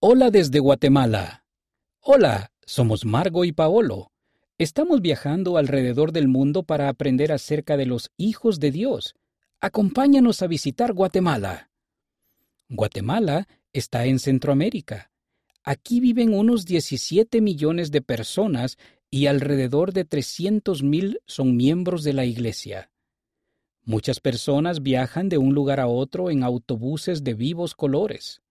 Hola desde Guatemala. Hola, somos Margo y Paolo. Estamos viajando alrededor del mundo para aprender acerca de los hijos de Dios. Acompáñanos a visitar Guatemala. Guatemala está en Centroamérica. Aquí viven unos 17 millones de personas y alrededor de 300 mil son miembros de la Iglesia. Muchas personas viajan de un lugar a otro en autobuses de vivos colores.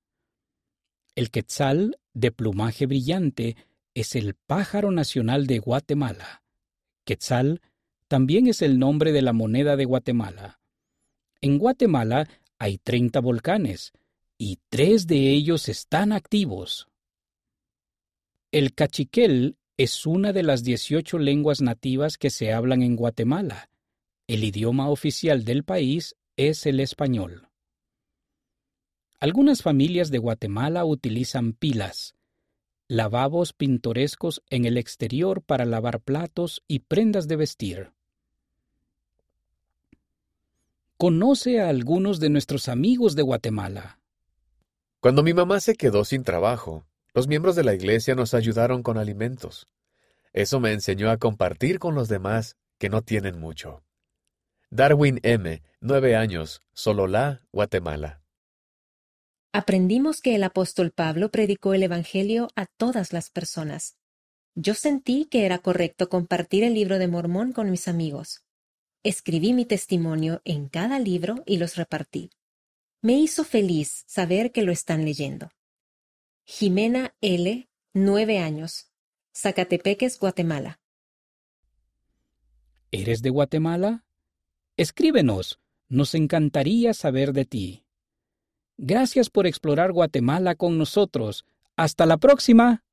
El quetzal, de plumaje brillante, es el pájaro nacional de Guatemala. Quetzal también es el nombre de la moneda de Guatemala. En Guatemala hay 30 volcanes y tres de ellos están activos. El cachiquel es una de las 18 lenguas nativas que se hablan en Guatemala. El idioma oficial del país es el español. Algunas familias de Guatemala utilizan pilas, lavabos pintorescos en el exterior para lavar platos y prendas de vestir. Conoce a algunos de nuestros amigos de Guatemala. Cuando mi mamá se quedó sin trabajo, los miembros de la iglesia nos ayudaron con alimentos. Eso me enseñó a compartir con los demás que no tienen mucho. Darwin M., nueve años, Sololá, Guatemala. Aprendimos que el apóstol Pablo predicó el Evangelio a todas las personas. Yo sentí que era correcto compartir el libro de Mormón con mis amigos. Escribí mi testimonio en cada libro y los repartí. Me hizo feliz saber que lo están leyendo. Jimena L., nueve años, Zacatepeques, Guatemala. ¿Eres de Guatemala? Escríbenos, nos encantaría saber de ti. Gracias por explorar Guatemala con nosotros. Hasta la próxima.